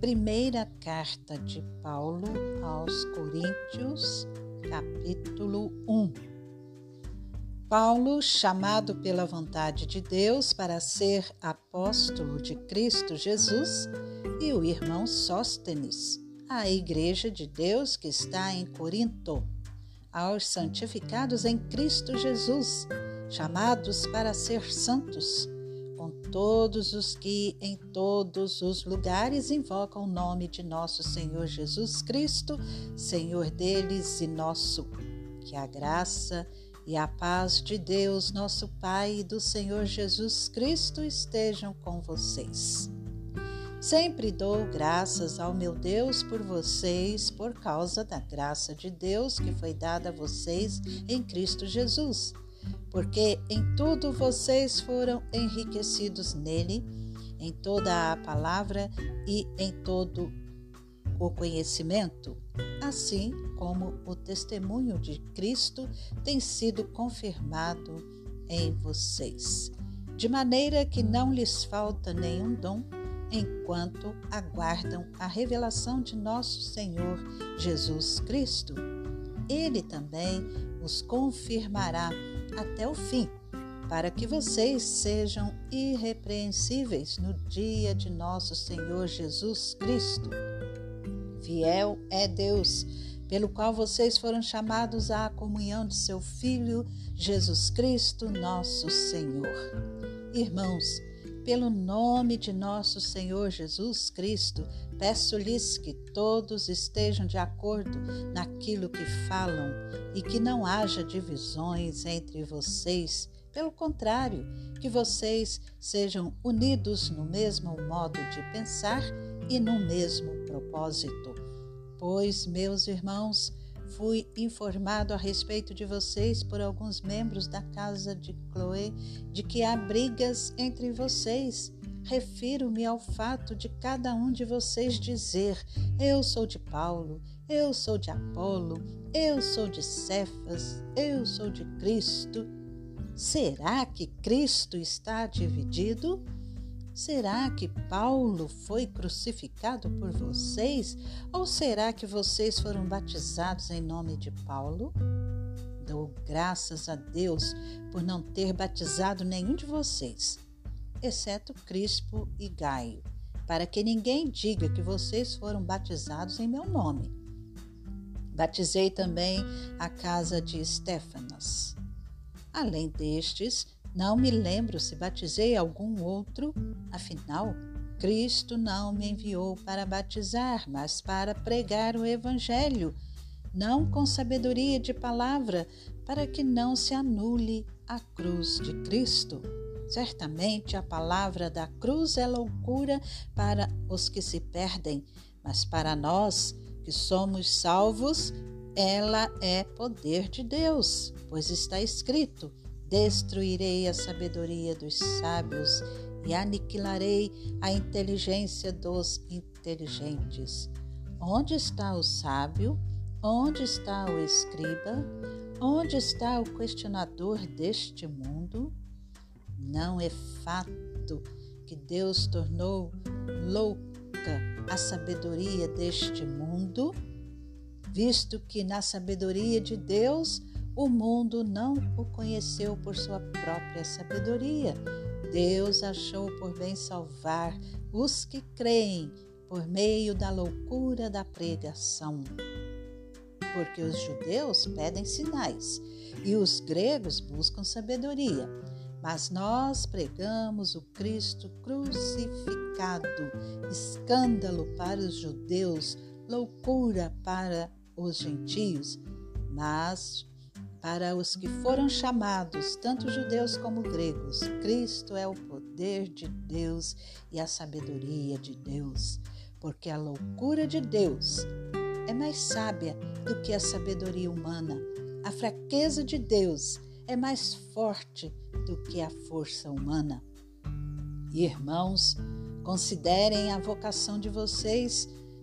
Primeira carta de Paulo aos Coríntios, capítulo 1. Paulo, chamado pela vontade de Deus para ser apóstolo de Cristo Jesus, e o irmão Sóstenes, à igreja de Deus que está em Corinto, aos santificados em Cristo Jesus, chamados para ser santos todos os que em todos os lugares invocam o nome de nosso Senhor Jesus Cristo, Senhor deles e nosso. Que a graça e a paz de Deus, nosso Pai, e do Senhor Jesus Cristo estejam com vocês. Sempre dou graças ao meu Deus por vocês, por causa da graça de Deus que foi dada a vocês em Cristo Jesus porque em tudo vocês foram enriquecidos nele, em toda a palavra e em todo o conhecimento, assim como o testemunho de Cristo tem sido confirmado em vocês, de maneira que não lhes falta nenhum dom enquanto aguardam a revelação de nosso Senhor Jesus Cristo. Ele também os confirmará até o fim, para que vocês sejam irrepreensíveis no dia de nosso Senhor Jesus Cristo. Fiel é Deus, pelo qual vocês foram chamados à comunhão de seu Filho, Jesus Cristo, nosso Senhor. Irmãos, pelo nome de nosso Senhor Jesus Cristo, peço-lhes que todos estejam de acordo naquilo que falam e que não haja divisões entre vocês. Pelo contrário, que vocês sejam unidos no mesmo modo de pensar e no mesmo propósito. Pois, meus irmãos, Fui informado a respeito de vocês por alguns membros da casa de Chloe de que há brigas entre vocês. Refiro-me ao fato de cada um de vocês dizer: Eu sou de Paulo, eu sou de Apolo, eu sou de Cefas, eu sou de Cristo. Será que Cristo está dividido? Será que Paulo foi crucificado por vocês? Ou será que vocês foram batizados em nome de Paulo? Dou graças a Deus por não ter batizado nenhum de vocês, exceto Crispo e Gaio, para que ninguém diga que vocês foram batizados em meu nome. Batizei também a casa de Stefanas. Além destes, não me lembro se batizei algum outro, afinal, Cristo não me enviou para batizar, mas para pregar o Evangelho, não com sabedoria de palavra, para que não se anule a cruz de Cristo. Certamente a palavra da cruz é loucura para os que se perdem, mas para nós que somos salvos, ela é poder de Deus, pois está escrito: Destruirei a sabedoria dos sábios e aniquilarei a inteligência dos inteligentes. Onde está o sábio? Onde está o escriba? Onde está o questionador deste mundo? Não é fato que Deus tornou louca a sabedoria deste mundo, visto que na sabedoria de Deus o mundo não o conheceu por sua própria sabedoria. Deus achou por bem salvar os que creem por meio da loucura da pregação. Porque os judeus pedem sinais e os gregos buscam sabedoria. Mas nós pregamos o Cristo crucificado, escândalo para os judeus, loucura para os gentios. Mas para os que foram chamados, tanto judeus como gregos, Cristo é o poder de Deus e a sabedoria de Deus, porque a loucura de Deus é mais sábia do que a sabedoria humana. A fraqueza de Deus é mais forte do que a força humana. Irmãos, considerem a vocação de vocês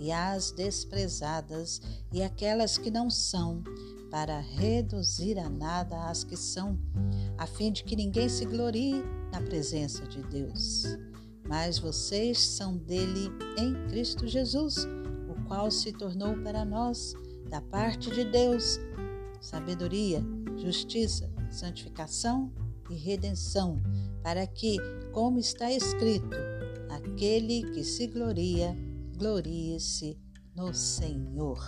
e as desprezadas e aquelas que não são, para reduzir a nada as que são, a fim de que ninguém se glorie na presença de Deus. Mas vocês são dele em Cristo Jesus, o qual se tornou para nós, da parte de Deus, sabedoria, justiça, santificação e redenção, para que, como está escrito, aquele que se gloria, glorie-se no Senhor.